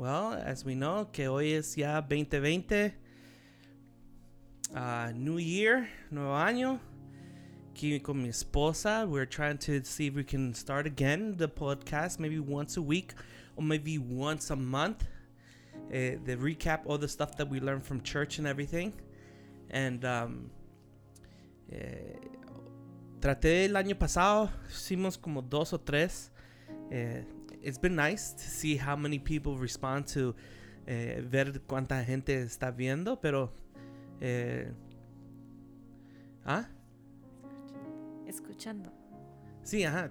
well, as we know, que hoy es ya 2020, uh, New Year, nuevo año. Aquí con mi esposa, we're trying to see if we can start again the podcast, maybe once a week or maybe once a month. Uh, the recap all the stuff that we learned from church and everything. And um, eh, traté el año pasado, hicimos como dos o tres. Eh, it's been nice to see how many people respond to eh, ver cuánta gente está viendo, pero eh, ¿ah? Escuchando. Sí, ajá.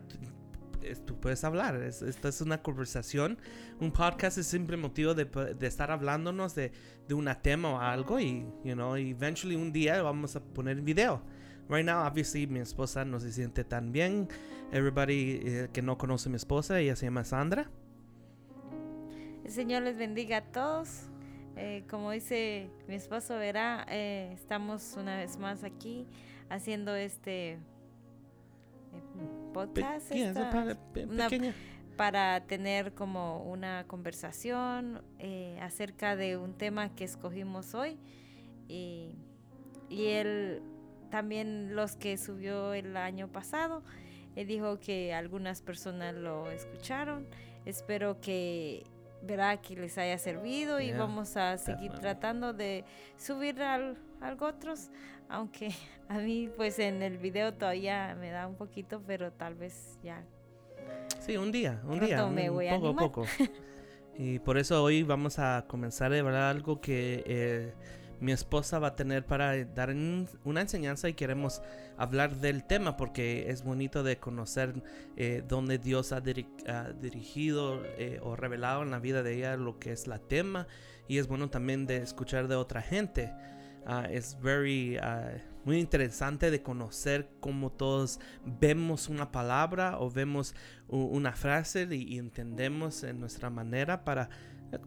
Tú puedes hablar. esta es una conversación. Un podcast es simple motivo de, de estar hablándonos de, de un tema o algo y, you know, eventually un día vamos a poner video. Right now, obviously, mi esposa no se siente tan bien. Everybody eh, que no conoce a mi esposa, ella se llama Sandra. El Señor les bendiga a todos. Eh, como dice mi esposo, verá, eh, estamos una vez más aquí haciendo este podcast. para tener como una conversación acerca de un tema que escogimos hoy. Y, y él también los que subió el año pasado. Él dijo que algunas personas lo escucharon. Espero que verá que les haya servido y vamos a seguir tratando de subir al, algo otros, aunque a mí pues en el video todavía me da un poquito, pero tal vez ya. Sí, un día, un día, me voy poco a poco. y por eso hoy vamos a comenzar a hablar algo que eh, mi esposa va a tener para dar una enseñanza y queremos hablar del tema porque es bonito de conocer eh, dónde Dios ha, dirigido eh, o revelado en la vida de ella lo que es la tema y es bueno también de escuchar de otra gente. Ah, es very, ah, muy interesante de conocer cómo todos vemos una palabra o vemos una frase y entendemos en nuestra manera para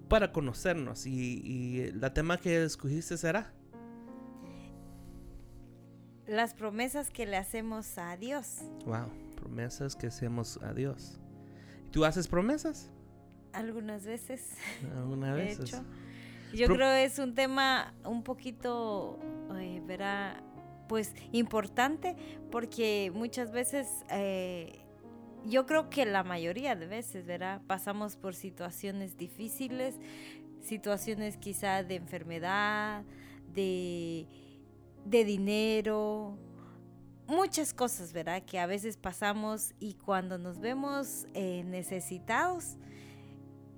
para conocernos. Y, la tema que escogiste será. Las promesas que le hacemos a Dios. Wow, promesas que hacemos a Dios. ¿Tú haces promesas? Algunas veces. Algunas veces. Yo creo creo es un tema un poquito, eh, verá, pues importante porque muchas veces eh, yo creo que la mayoría de veces, ¿verdad? Pasamos por situaciones difíciles, situaciones quizá de enfermedad, de, de dinero, muchas cosas, ¿verdad? Que a veces pasamos y cuando nos vemos eh, necesitados,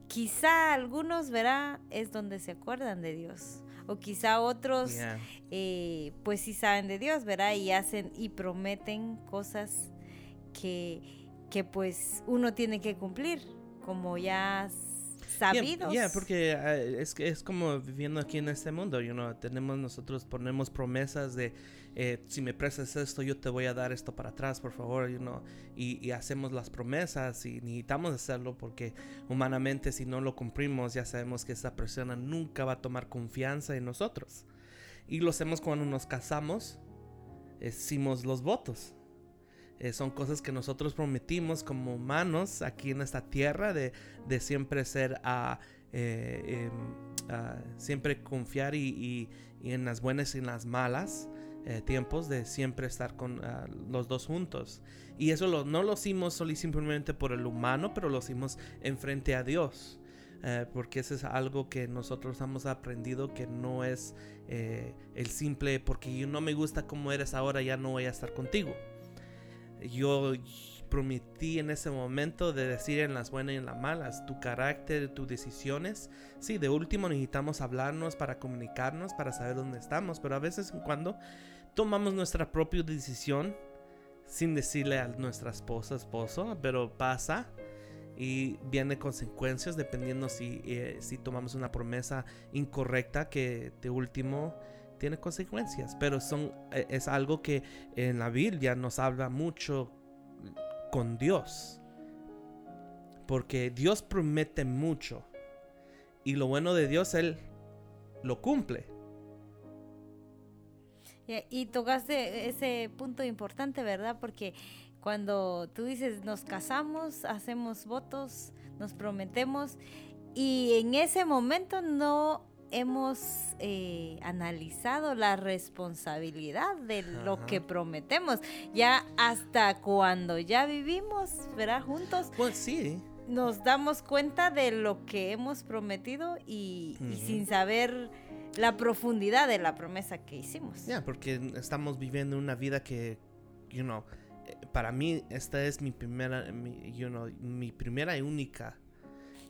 quizá algunos, ¿verdad? Es donde se acuerdan de Dios. O quizá otros, eh, pues sí saben de Dios, ¿verdad? Y hacen y prometen cosas que que pues uno tiene que cumplir, como ya sabidos. Ya, porque ah, es, es como viviendo aquí en este mundo, you know, tenemos nosotros ponemos promesas de eh, si me prestas esto yo te voy a dar esto para atrás, por favor, you know, y, y, hacemos las promesas y necesitamos hacerlo porque humanamente si no lo cumplimos ya sabemos que esa persona nunca va a tomar confianza en nosotros. Y lo hacemos cuando nos casamos, hicimos los votos eh, son cosas que nosotros prometimos como humanos aquí en esta tierra de, siempre ser a... Eh, em, siempre confiar y, en las buenas y en las malas eh, tiempos de siempre estar con los dos juntos. Y eso no lo hicimos solo y simplemente por el humano, pero lo hicimos enfrente a Dios. porque eso es algo que nosotros hemos aprendido que no es el simple porque yo no me gusta como eres ahora, ya no voy a estar contigo yo prometí en ese momento de decir en las buenas y en las malas, tu carácter, tus decisiones. Sí, de último necesitamos hablarnos para comunicarnos, para saber dónde estamos, pero a veces cuando tomamos nuestra propia decisión sin decirle a nuestra esposa, esposo, pero pasa y viene consecuencias dependiendo si, eh, si tomamos una promesa incorrecta que de último tiene consecuencias, pero son, e, es algo que en la Biblia nos habla mucho con Dios. Porque Dios promete mucho. Y lo bueno de Dios, Él lo cumple. Y tocaste ese punto importante, ¿verdad? Porque cuando tú dices nos casamos, hacemos votos, nos prometemos y en ese momento no hemos eh, analizado la responsabilidad de lo que prometemos. Ya hasta cuando ya vivimos, ¿verdad? Juntos. Pues sí. Nos damos cuenta de lo que hemos prometido y, sin saber la profundidad de la promesa que hicimos. Ya, porque estamos viviendo una vida que, you know, eh, para mí esta es mi primera, you know, mi primera y única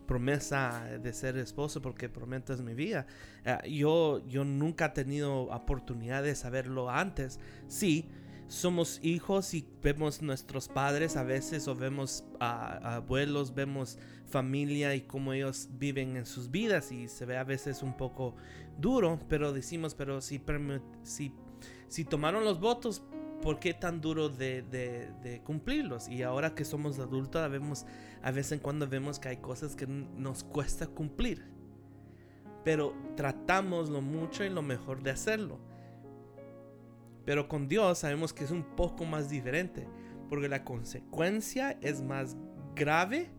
promesa de ser esposo porque prometes mi vida. Eh, yo, yo nunca he tenido oportunidad de saberlo antes. Sí, somos hijos y vemos nuestros padres a veces o vemos abuelos, vemos familia y cómo ellos viven en sus vidas y se ve a veces un poco duro, pero decimos, pero si, si, si tomaron los votos, ¿por qué tan duro de, cumplirlos? Y ahora que somos adultos, vemos, a veces en cuando vemos que hay cosas que nos cuesta cumplir. Pero tratamos lo mucho y lo mejor de hacerlo. Pero con Dios sabemos que es un poco más diferente. Porque la consecuencia es más grave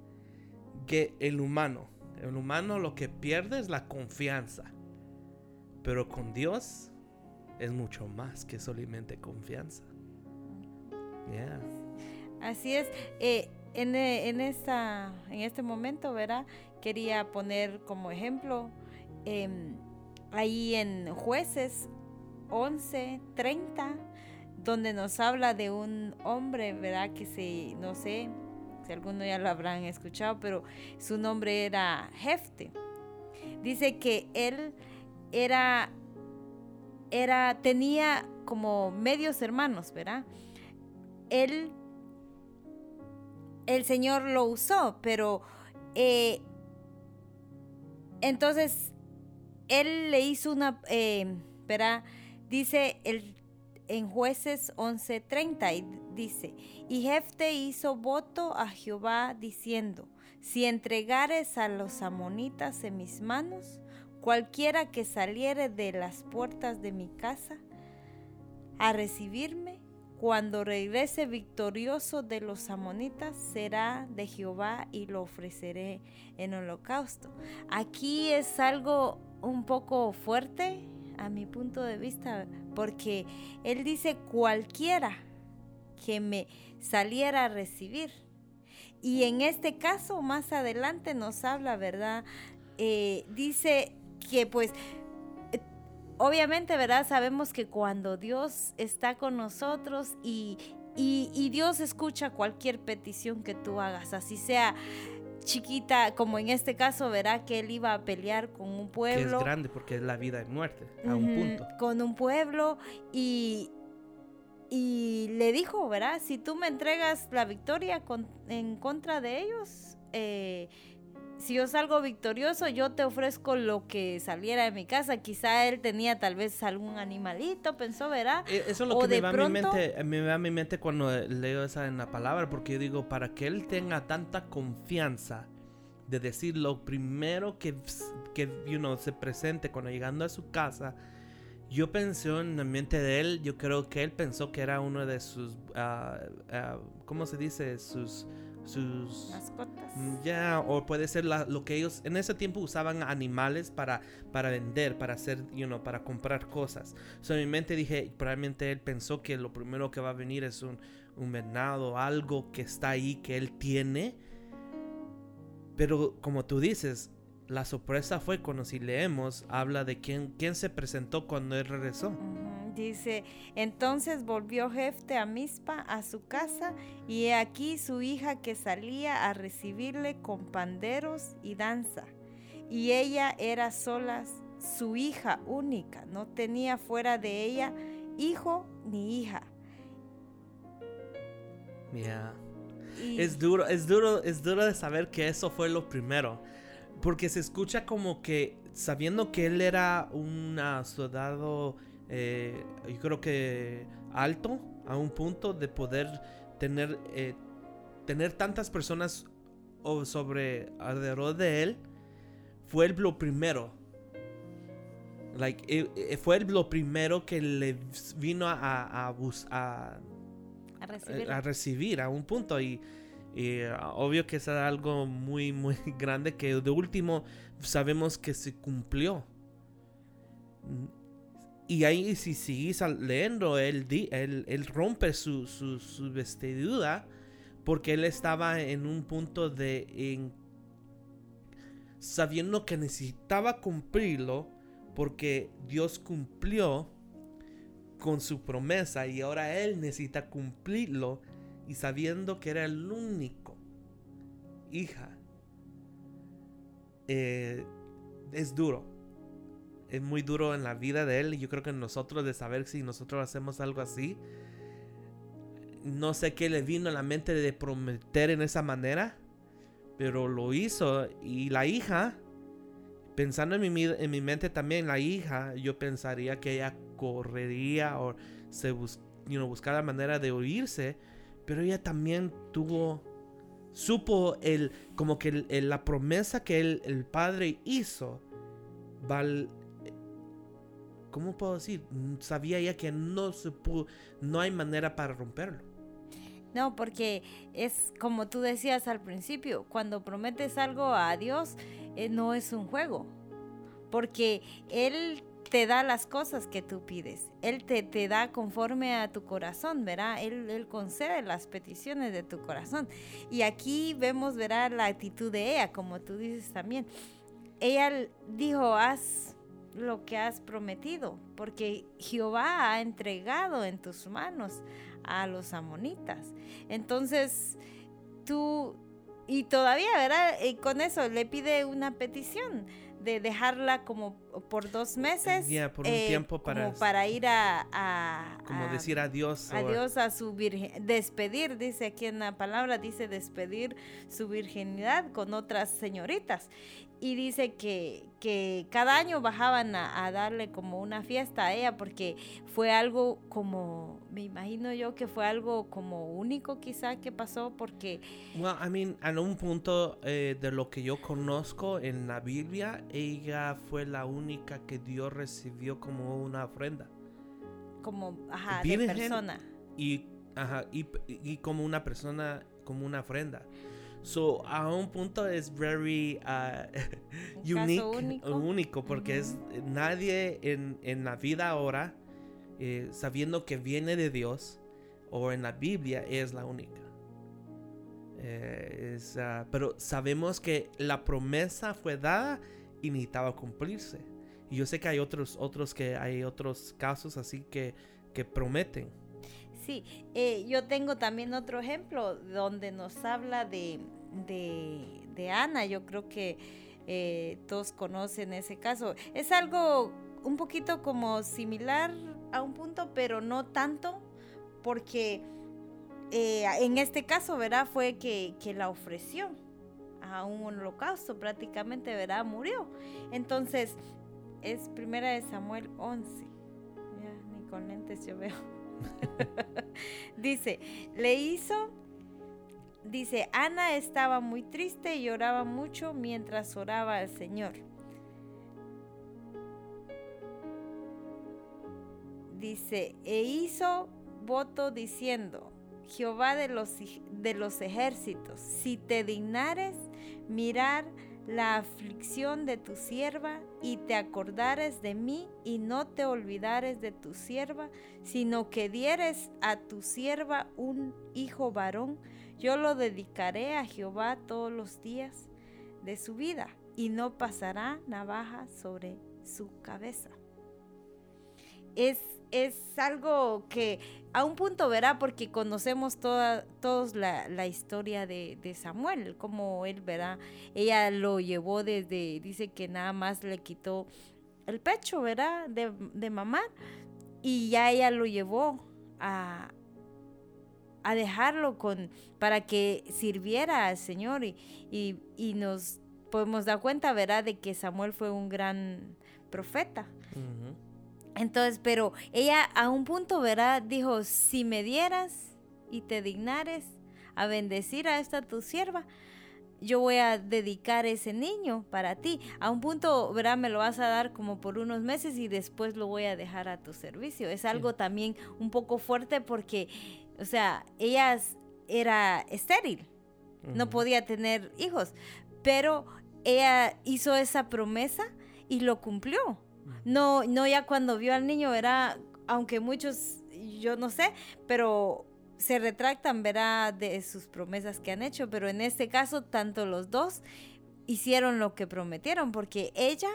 que el humano. El humano lo que pierde es la confianza. Pero con Dios es mucho más que solamente confianza. Así es. Eh, en, eh, en, esta, en este momento, ¿verdad? Quería poner como ejemplo em, ahí en jueces 11, 30, donde nos habla de un hombre, ¿verdad? Que se, no sé si alguno ya lo habrán escuchado, pero su nombre era Jefte. Dice que él era, era, tenía como medios hermanos, ¿verdad? Él, el Señor lo usó, pero eh, entonces él le hizo una, eh. Dice el, en jueces 11:30, y dice, y Jefte hizo voto a Jehová diciendo, si entregares a los amonitas en mis manos, cualquiera que saliere de las puertas de mi casa a recibirme, cuando regrese victorioso de los amonitas, será de Jehová y lo ofreceré en holocausto. Aquí es algo un poco fuerte a mi punto de vista, porque él dice cualquiera que me saliera a recibir. Y en este caso, más adelante nos habla, ¿verdad? Eh, dice que pues obviamente, ¿verdad? Sabemos que cuando Dios está con nosotros y, Dios escucha cualquier petición que tú hagas, así sea chiquita, como en este caso, verá que él iba a pelear con un pueblo. Que es grande porque es la vida y muerte, a un punto. Con un pueblo y, y le dijo, ¿verdad? Si tú me entregas la victoria en contra de ellos, eh, si yo salgo victorioso, yo te ofrezco lo que saliera de mi casa. Quizá él tenía tal vez algún animalito, pensó, ¿verdad? Eh, eso es lo que me, va a mi mente, me va a mi mente cuando leo esa en la palabra, porque yo digo, para que él tenga tanta confianza de decir lo primero que, que you se presente cuando llegando a su casa, yo pensé en la mente de él, yo creo que él pensó que era uno de sus, uh, uh, ¿cómo se dice? Sus sus mascotas. Mm, ya, o puede ser lo que ellos en ese tiempo usaban animales para, para vender, para hacer, you know, para comprar cosas. So, en mi mente dije, probablemente él pensó que lo primero que va a venir es un, un venado, algo que está ahí que él tiene. Pero como tú dices, la sorpresa fue cuando si leemos, habla de quién, quién se presentó cuando él regresó. Dice, entonces volvió Jefte a Mispa a su casa y he aquí su hija que salía a recibirle con panderos y danza. Y ella era sola su hija única, no tenía fuera de ella hijo ni hija. Mira, es duro, es duro, es duro de saber que eso fue lo primero, porque se escucha como que sabiendo que él era un soldado eh, yo creo que alto a un punto de poder tener, eh, tener tantas personas sobre alrededor de él, fue lo primero. Like, eh, fue lo primero que le vino a, a, a, recibir. a, recibir a un punto. Y, Y ah, obvio que es algo muy, muy grande que de último sabemos que se cumplió. Y ahí si sigues leyendo, él, él, él rompe su, su, su, vestidura porque él estaba en un punto de... En, sabiendo que necesitaba cumplirlo porque Dios cumplió con su promesa y ahora él necesita cumplirlo y sabiendo que era el único hija. Eh, es duro es muy duro en la vida de él y yo creo que nosotros de saber si nosotros hacemos algo así, no sé qué le vino a la mente de prometer en esa manera, pero lo hizo. Y la hija, pensando en mi, en mi mente también, la hija, yo pensaría que ella correría o se bus, buscara manera de oírse, pero ella también tuvo, supo el, como que la promesa que el, el padre hizo, val, ¿cómo puedo decir? Sabía ya que no se pudo, no hay manera para romperlo. No, porque es como tú decías al principio, cuando prometes algo a Dios, eh, no es un juego, porque Él te da las cosas que tú pides. Él te, te da conforme a tu corazón, ¿verdad? Él, concede las peticiones de tu corazón. Y aquí vemos, ¿verdad? La actitud de ella, como tú dices también. Ella dijo, haz lo que has prometido, porque Jehová ha entregado en tus manos a los amonitas. Entonces, tú, y todavía, ¿verdad? Y con eso le pide una petición de dejarla como por dos meses. Ya, por un eh, tiempo para... Como para ir a... como decir adiós. Adiós a su virgen... Despedir, dice aquí en la palabra, dice despedir su virginidad con otras señoritas y dice que, que cada año bajaban a, darle como una fiesta a ella porque fue algo como, me imagino yo que fue algo como único quizá que pasó porque... Well, I mean, en un punto eh, de lo que yo conozco en la Biblia, ella fue la única que Dios recibió como una ofrenda. Como, ajá, de persona. Y, ajá, y, y como una persona, como una ofrenda. So, a un punto es very uh, unique, único. porque es nadie en, en, la vida ahora, eh, sabiendo que viene de Dios, o en la Biblia, es la única. Eh, es, uh, pero sabemos que la promesa fue dada y necesitaba cumplirse. Y yo sé que hay otros, otros que hay otros casos así que, que prometen. Sí, eh, yo tengo también otro ejemplo donde nos habla de, de, Ana. Yo creo que eh, todos conocen ese caso. Es algo un poquito como similar a un punto, pero no tanto, porque eh, en este caso, ¿verdad? Fue que, que la ofreció a un holocausto, prácticamente, ¿verdad? Murió. Entonces, es primera de Samuel 11. Ya, ni con lentes yo veo. dice, le hizo, dice, Ana estaba muy triste y lloraba mucho mientras oraba al Señor. Dice, e hizo voto diciendo, Jehová de los, de los ejércitos, si te dignares mirar la aflicción de tu sierva y te acordares de mí y no te olvidares de tu sierva, sino que dieres a tu sierva un hijo varón, yo lo dedicaré a Jehová todos los días de su vida y no pasará navaja sobre su cabeza. Es es algo que a un punto verá, porque conocemos toda, todos la, historia de, Samuel, como él verá, ella lo llevó desde, dice que nada más le quitó el pecho, ¿verdad? De, de mamá, y ya ella lo llevó a, a dejarlo con, para que sirviera al Señor y, y, nos podemos dar cuenta, ¿verdad? De que Samuel fue un gran profeta. Entonces, pero ella a un punto, ¿verdad? Dijo, si me dieras y te dignares a bendecir a esta tu sierva, yo voy a dedicar ese niño para ti. A un punto, ¿verdad? Me lo vas a dar como por unos meses y después lo voy a dejar a tu servicio. Es algo también un poco fuerte porque, o sea, ella era estéril. no podía tener hijos, pero ella hizo esa promesa y lo cumplió. No, no ya cuando vio al niño era, aunque muchos, yo no sé, pero se retractan, verá, de sus promesas que han hecho, pero en este caso tanto los dos hicieron lo que prometieron, porque ella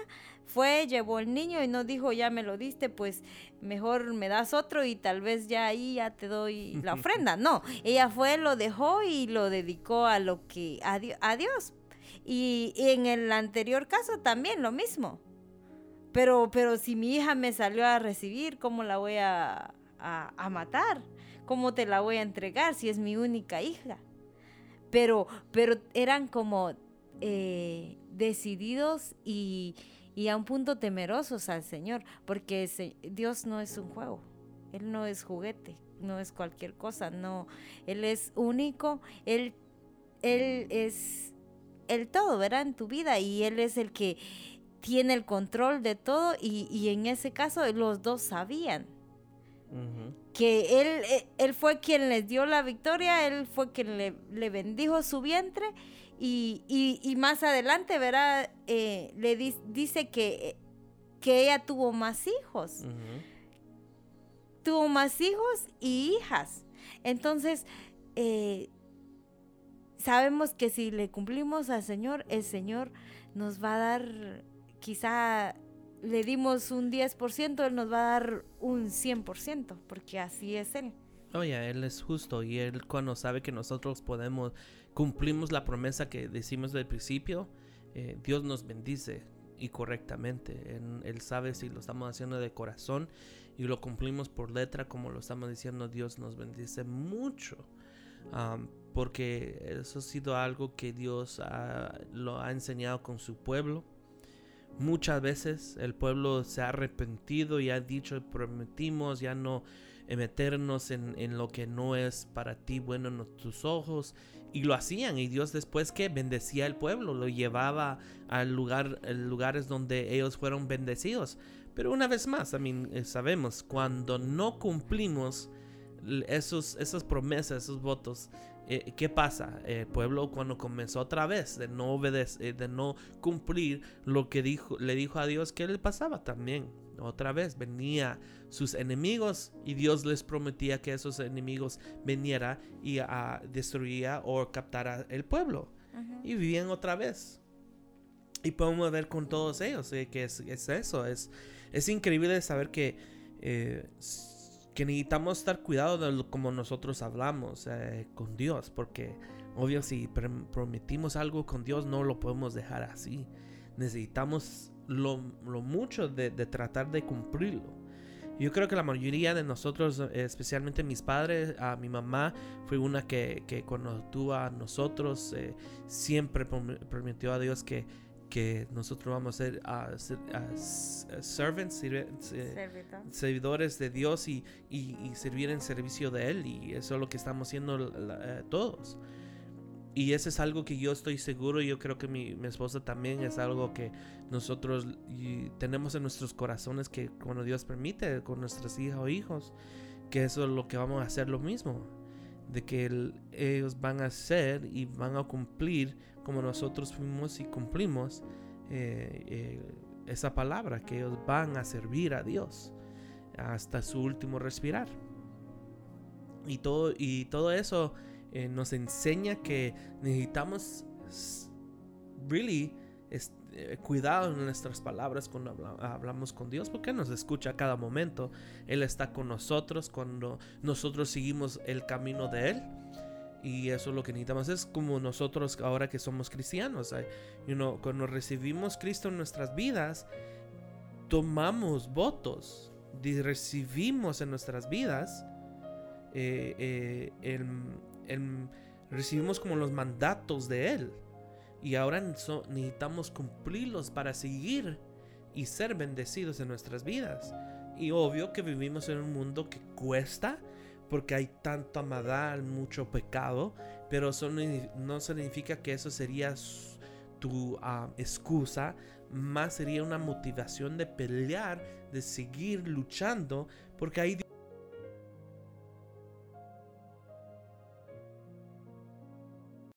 fue, llevó el niño y no dijo, ya me lo diste, pues mejor me das otro y tal vez ya ahí ya te doy la ofrenda. No, ella fue, lo dejó y lo dedicó a lo que, a, Dios. Y, en el anterior caso también lo mismo. Pero, pero si mi hija me salió a recibir, ¿cómo la voy a, a matar? ¿Cómo te la voy a entregar si es mi única hija? Pero, pero eran como eh, decididos y, a un punto temerosos al Señor, porque Dios no es un juego, Él no es juguete, no es cualquier cosa, no, Él es único, Él, él es el todo, ¿verdad? En tu vida y Él es el que tiene el control de todo y, en ese caso los dos sabían. Que él, eh, él fue quien les dio la victoria, él fue quien le, le bendijo su vientre y, más adelante, verá, eh, le dice que, que ella tuvo más hijos. Tuvo más hijos y hijas. Entonces, eh, sabemos que si le cumplimos al Señor, el Señor nos va a dar, quizá le dimos un 10%, Él nos va a dar un 100%, porque así es Él. Oye, Él es justo y Él cuando sabe que nosotros podemos cumplimos la promesa que decimos del principio, eh, Dios nos bendice y correctamente. él sabe si lo estamos haciendo de corazón y lo cumplimos por letra como lo estamos diciendo, Dios nos bendice mucho. porque eso ha sido algo que Dios lo ha enseñado con su pueblo. Muchas veces el pueblo se ha arrepentido y ha dicho, prometimos ya no meternos en, en, lo que no es para ti bueno en tus ojos y lo hacían y Dios después que bendecía al pueblo, lo llevaba a lugar, lugares donde ellos fueron bendecidos. Pero una vez más, eh, sabemos, cuando no cumplimos esos, esas promesas, esos votos, eh, ¿qué pasa? El pueblo cuando comenzó otra vez de no obedecer, eh, de no cumplir lo que dijo, le dijo a Dios, ¿qué le pasaba también? Otra vez venía sus enemigos y Dios les prometía que esos enemigos viniera y a destruía o captara el pueblo. Y vivían otra vez. Y podemos ver con todos ellos eh, que es, eso. Es, es increíble saber que, eh, que necesitamos estar cuidados de como nosotros hablamos eh, con Dios. Porque obvio si prometimos algo con Dios no lo podemos dejar así. Necesitamos lo, mucho de, tratar de cumplirlo. Yo creo que la mayoría de nosotros, especialmente mis padres, a mi mamá, fue una que, que cuando tuvo a nosotros, eh, siempre prometió a Dios que, que nosotros vamos a ser, a, servants, servidores de Dios y, y, servir en servicio de Él. Y eso es lo que estamos haciendo eh, todos. Y eso es algo que yo estoy seguro, yo creo que mi, mi esposa también es algo que nosotros tenemos en nuestros corazones que cuando Dios permite con nuestras hijas o hijos, que eso es lo que vamos a hacer lo mismo, de que ellos van a hacer y van a cumplir como nosotros fuimos y cumplimos eh, eh, esa palabra, que ellos van a servir a Dios hasta su último respirar. Y todo, y todo eso eh, nos enseña que necesitamos really eh, cuidado en nuestras palabras cuando hablamos con Dios, porque nos escucha a cada momento. Él está con nosotros cuando nosotros seguimos el camino de Él. Y eso es lo que necesitamos. Es como nosotros ahora que somos cristianos. cuando recibimos Cristo en nuestras vidas, tomamos votos. Recibimos en nuestras vidas eh, el, recibimos como los mandatos de Él. Y ahora necesitamos cumplirlos para seguir y ser bendecidos en nuestras vidas. Y obvio que vivimos en un mundo que cuesta porque hay tanta maldad, mucho pecado, pero eso no significa que eso sería tu ah, excusa, más sería una motivación de pelear, de seguir luchando, porque hay